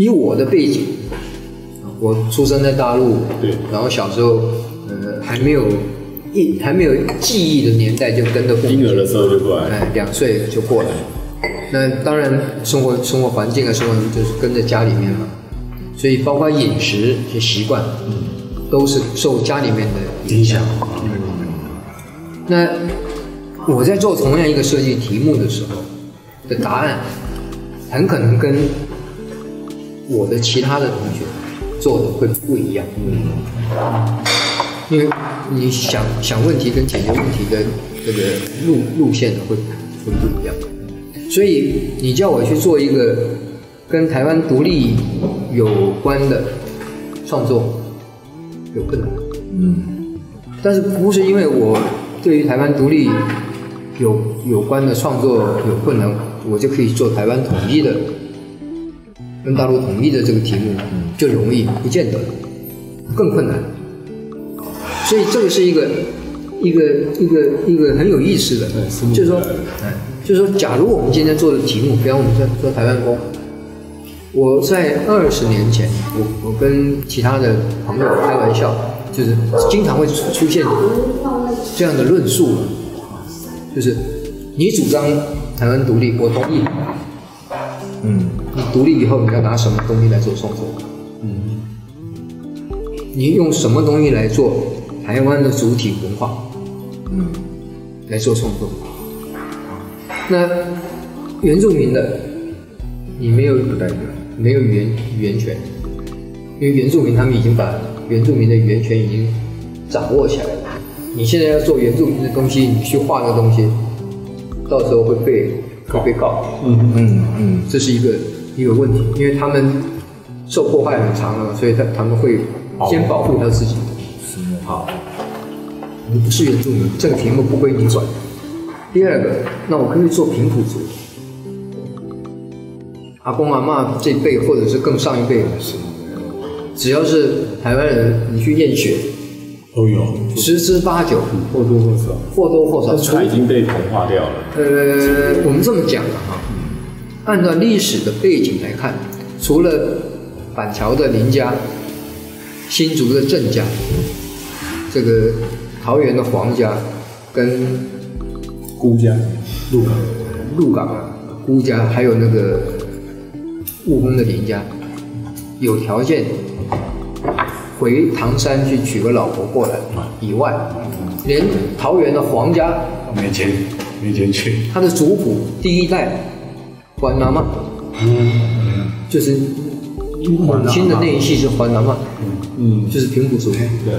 以我的背景，我出生在大陆，对，然后小时候呃还没有一还没有记忆的年代就跟着父母，婴儿的时候就过来，哎，两岁就过来。那当然生活生活环境啊，生活就是跟着家里面嘛，所以包括饮食一些习惯，嗯，都是受家里面的影响。嗯，那我在做同样一个设计题目的时候的答案，很可能跟我的其他的同学做的会不一样。嗯，因为你想想问题跟解决问题的这个路路线会会不一样。所以你叫我去做一个跟台湾独立有关的创作，有困难。嗯，但是不是因为我对于台湾独立有有关的创作有困难，我就可以做台湾统一的，跟大陆统一的这个题目就容易？不见得，更困难。所以这个是一个一个一个一个很有意思的，就是说，就是说，假如我们今天做的题目，比方我们在做台湾风，我在二十年前，我我跟其他的朋友开玩笑，就是经常会出现这样的论述，就是你主张台湾独立，我同意，嗯，你独立以后你要拿什么东西来做创作？嗯，你用什么东西来做台湾的主体文化？嗯，来做创作。那原住民的，你没有不代表，没有语言语言权，因为原住民他们已经把原住民的语言权已经掌握起来了。你现在要做原住民的东西，你去画那个东西，到时候会被会被告。嗯嗯嗯，这是一个一个问题，因为他们受迫害很长了，所以他他们会先保护他自己。是好，你不是原住民，这个题目不归你管。第二个，那我可以做平埔族，阿公阿妈这一辈或者是更上一辈的，只要是台湾人，你去验血，都有十之八九，或多或少，或多或少，他已经被同化掉了。呃，我们这么讲的哈，按照历史的背景来看，除了板桥的林家、新竹的郑家，这个桃园的黄家跟。辜家、鹿港、鹿港啊，辜家，还有那个雾峰的林家，有条件回唐山去娶个老婆过来以外，连桃园的黄家没钱，没钱去。他的族谱第一代还南嘛，嗯，就是母亲的那一系是还南嘛，嗯，就是平埔族，对对，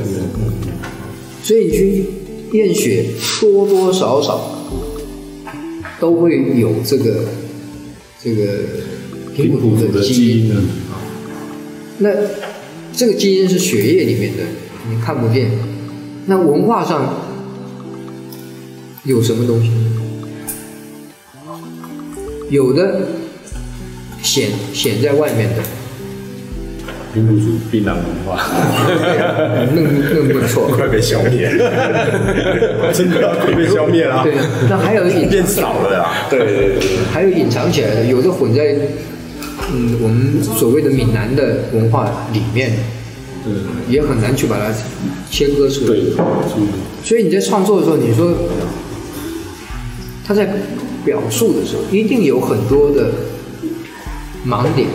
所以你去验血多多少少。都会有这个这个平埔的基因啊，那这个基因是血液里面的，你看不见。那文化上有什么东西？有的显显在外面的。平埔族槟榔文化，那那不错，快被消灭，真的要快被消灭了。对，那还有隐变少了呀。对对对，还有隐藏起来的，有的混在嗯我们所谓的闽南的文化里面，对，也很难去把它切割出来。对，所以你在创作的时候，你说他在表述的时候，一定有很多的盲点。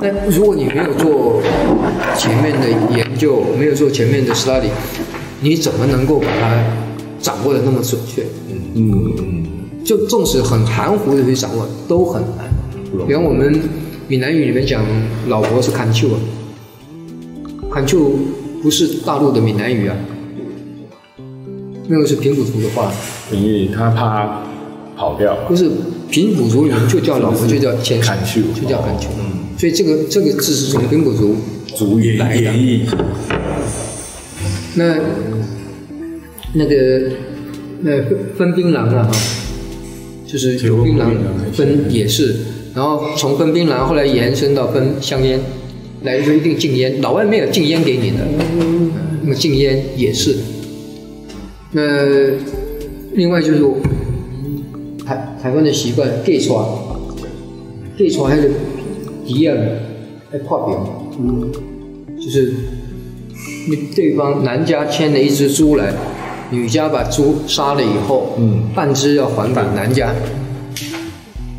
那如果你没有做前面的研究，没有做前面的 study，你怎么能够把它掌握的那么准确？嗯嗯嗯，就纵使很含糊的去掌握，都很难。比方我们闽南语里面讲，老婆是砍秋啊，砍秋不是大陆的闽南语啊，那个是平埔族的话。因为他怕跑掉。不是平埔族人就叫老婆就叫牵砍秋，就叫砍秋。所以这个这个字是从平埔族族语来的。那那个那分槟榔了哈，就是有槟榔分也是，然后从分槟榔后来延伸到分香烟，来的时候一定禁烟，老外没有禁烟给你的，那么禁烟也是。那另外就是台台湾的习惯，gay 穿，gay 穿还是。敌人来破表，嗯，就是你对方男家牵了一只猪来，女家把猪杀了以后，嗯，半只要还给男家，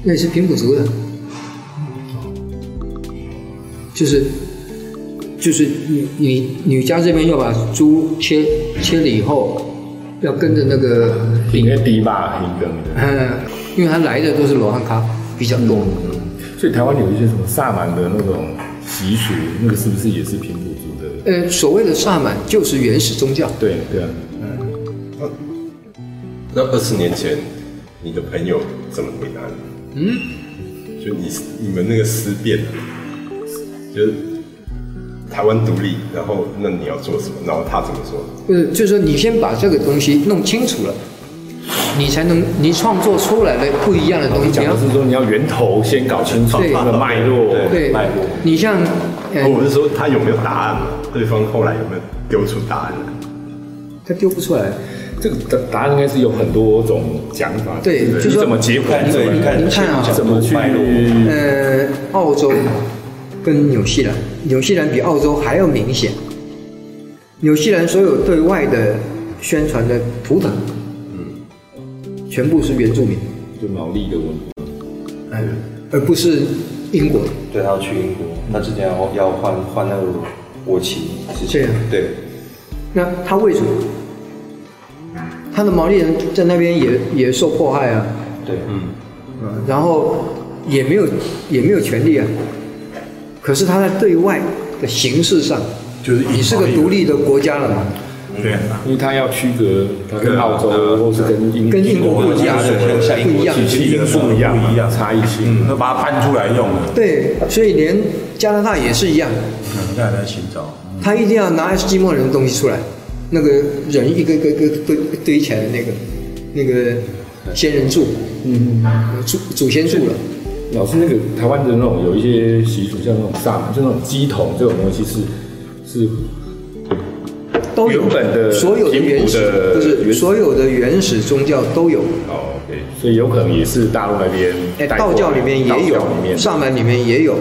那是平埔族的，就是就是女女女家这边要把猪切切了以后，要跟着那个应该低吧，平等的，嗯，因为他来的都是罗汉咖比较多。嗯所以台湾有一些什么萨满的那种习俗，那个是不是也是平埔族的？呃，所谓的萨满就是原始宗教。对对啊。嗯。那二十年前，你的朋友怎么回答你？嗯。就你你们那个思辨，就是台湾独立，然后那你要做什么？然后他怎么说？呃，就是说你先把这个东西弄清楚了。你才能，你创作出来的不一样的东西。讲的是说，你要源头先搞清楚它的脉络。对，脉络。你像，我是说他有没有答案嘛？对方后来有没有丢出答案来？他丢不出来。这个答答案应该是有很多种讲法。对，就是怎么结合？您看啊，怎么去？呃，澳洲跟纽西兰，纽西兰比澳洲还要明显。纽西兰所有对外的宣传的图腾。嗯全部是原住民，就毛利的文化，哎，而不是英国。对，他要去英国，他之前要要换换那个国旗，是这样。对，那他为什么？他的毛利人在那边也也受迫害啊。对，嗯，嗯，然后也没有也没有权利啊。可是他在对外的形式上，就是你是个独立的国家了嘛。对，因为他要区隔，他跟澳洲或是跟英跟英国不一样，不一样，因素不一样，不一样，差异性，那把它搬出来用了。对，所以连加拿大也是一样。你看在寻找，他一定要拿爱斯基摩人的东西出来，那个人一个一个一个堆堆起来的那个那个仙人柱，嗯，祖祖先柱了。老师，那个台湾的那种有一些习俗，像那种萨满，就那种鸡桶这种东西是是。都有的，所有的原始就是所有的原始宗教都有。哦，OK，所以有可能也是大陆那边。哎，道教里面也有，萨满里面也有。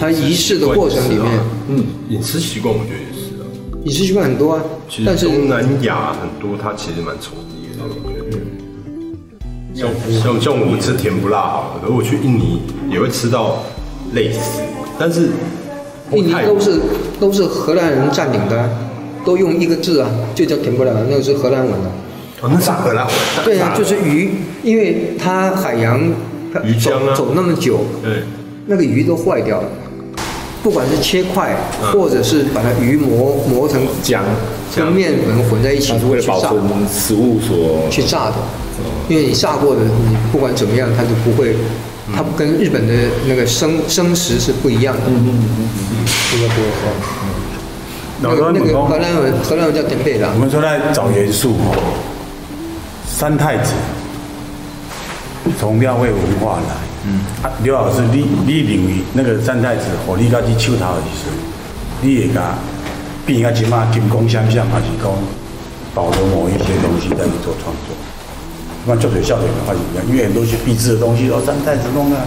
它仪式的过程里面，嗯，饮食习惯我觉得也是啊。饮食习惯很多啊，但是东南亚很多，它其实蛮重叠像像像我们吃甜不辣好了，而我去印尼也会吃到类似，但是印尼都是都是荷兰人占领的。都用一个字啊，就叫甜不辣，那个是荷兰文的。哦，那是荷兰文。对啊，就是鱼，因为它海洋鱼江啊，走那么久，对，那个鱼都坏掉了。不管是切块，或者是把它鱼磨磨成浆，跟面粉混在一起，是为了保存食物所去炸的。因为你炸过的，你不管怎么样，它就不会，它跟日本的那个生生食是不一样的。嗯嗯嗯嗯，这个不会说。那个那个荷兰文，荷兰文叫点贝啦。我们说在找元素，三太子从庙会文化来。嗯。啊，刘老师，你你认为那个三太子，和你家去手头的时候，你会甲变啊什么金光相向，还是讲保留某一些东西在做创作？那作者笑点的话一样，因为很多些壁纸的东西，哦，三太子弄啊。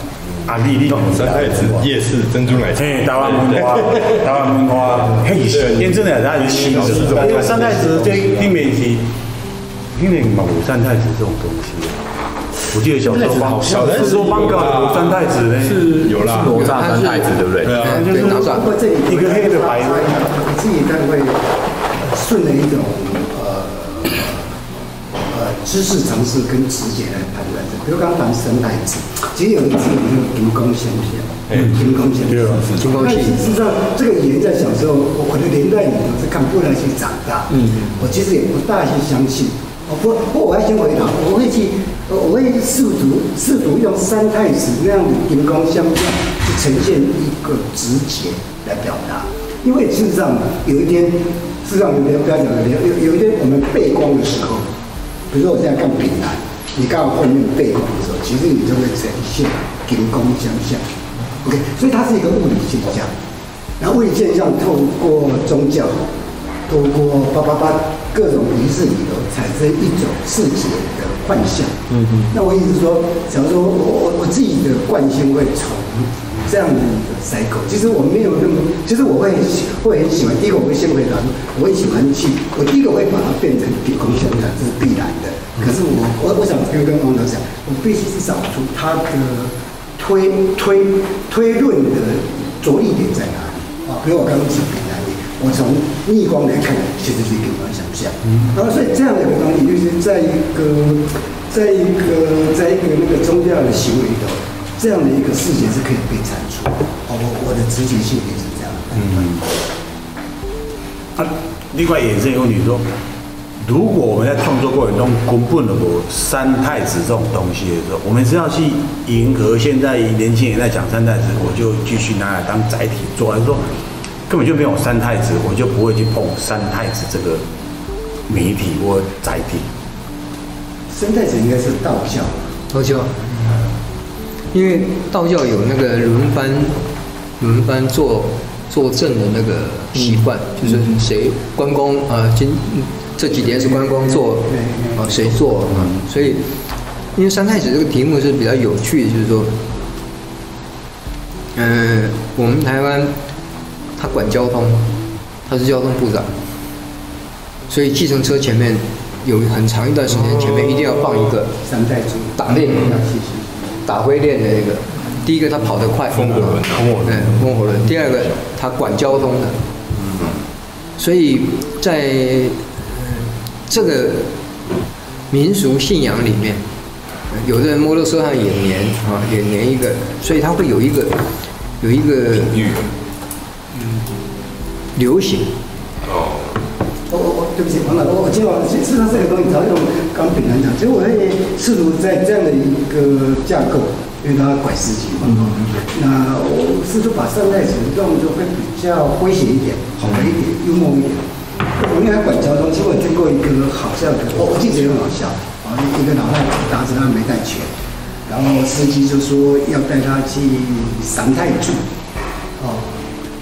啊！你你三太子夜市珍珠奶茶，嘿，台湾文化，台湾文化，嘿，验证了他的气质。因为三太子这里面是，因为没有三太子这种东西。我记得小时候帮，小时候帮个三太子呢，是有啦，哪吒三太子对不对？对啊，就是哪吒，一个黑的白的，自己才会顺着一种呃呃知识常识跟直觉来判断的。比如刚刚谈三太子。其实有一次，我们就金光相向，金光相向。金光相向。但实上，这个言在小时候，我的年代里头是看不能去长大。嗯。我其实也不大去相信。哦不，不，我要先回答。我去，我会试图试图用三太子那样的金光相向去呈现一个直觉来表达。因为事实上，有一天，事实上有没有不要讲的，有有一天我们背光的时候，比如说我现在看平台。你刚好后面背光的时候，其实你就会呈现金光相向，OK，所以它是一个物理现象。然后物理现象透过宗教，透过叭叭叭各种仪式里头，产生一种视觉的幻象。嗯嗯。那我一直说，假如说我我我自己的惯性会从这样的一个 cycle。其实我没有那么，其实我会很喜会很喜欢。第一个我会先回答，我会喜欢去，我第一个会把它变成比空相的，这是必然的。可是我我我想跟跟王导讲，我必须是找出他的推推推论的着力点在哪里啊？比如我刚刚讲的我从逆光来看，其实是一个蛮想象。然后所以这样的一个东西，就是在一个在一个在一个那个宗教的行为里头，这样的一个事情是可以被铲除。哦，我我的直觉性也是这样。嗯。啊，另外也是有你说。如果我们在创作过程中根本有三太子这种东西的时候，我们是要去迎合现在年轻人在讲三太子，我就继续拿来当载体做，还是说根本就没有三太子，我就不会去碰三太子这个媒体或载体？三太子应该是道教，道教，因为道教有那个轮番轮番做坐镇的那个习惯，嗯、就是谁关公啊、呃，今。这几年是关公做，啊，谁做啊？所以，因为三太子这个题目是比较有趣的，就是说，嗯、呃，我们台湾他管交通，他是交通部长，所以计程车前面有很长一段时间，前面一定要放一个三太子打链，打灰链的那个。第一个他跑得快，风火轮，风火轮。第二个他管交通的，所以在。这个民俗信仰里面，有的人摩托车上也粘啊，也粘一个，所以他会有一个有一个嗯流行。哦，我我我对不起，王老师，我今晚其实这个东西，早用刚饼来讲，其实我也试图在这样的一个架构，因为它拐司机嘛，嗯、那我试图把三太子用就会比较诙谐一点，好玩一点，幽默一点。我们还管交通，其实我听过一个好笑的，我我记得很好笑啊，一个老太太打着他没带钱，然后司机就说要带他去三太住，哦，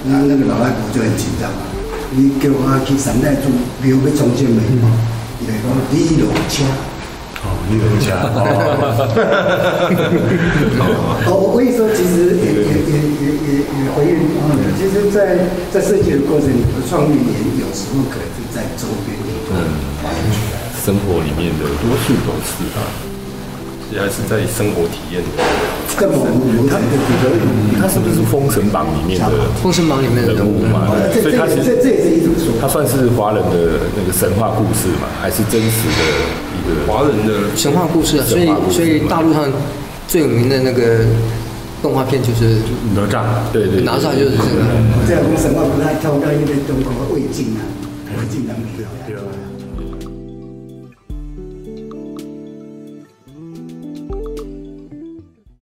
那那个老外婆就很紧张啊，你给我去三代住，比如被中间没有，你讲你落车。哦，你落车。哦，我跟你说，其实也也也也也也回应啊，其实在在设计的过程里，创意也有时候可能是在周边嗯，生活里面的多数都是啊，其实还是在生活体验的。他他是不是《封神榜》里面的《封神榜》里面的人物嘛？所以他是这这也是一种说，他算是华人的那个神话故事嘛，还是真实的一个华人的神话故事啊？所以所以大陆上最有名的那个动画片就是哪吒，对对，哪吒就是这个。这样神话不太跳到一边中国魏晋啊，魏晋当时。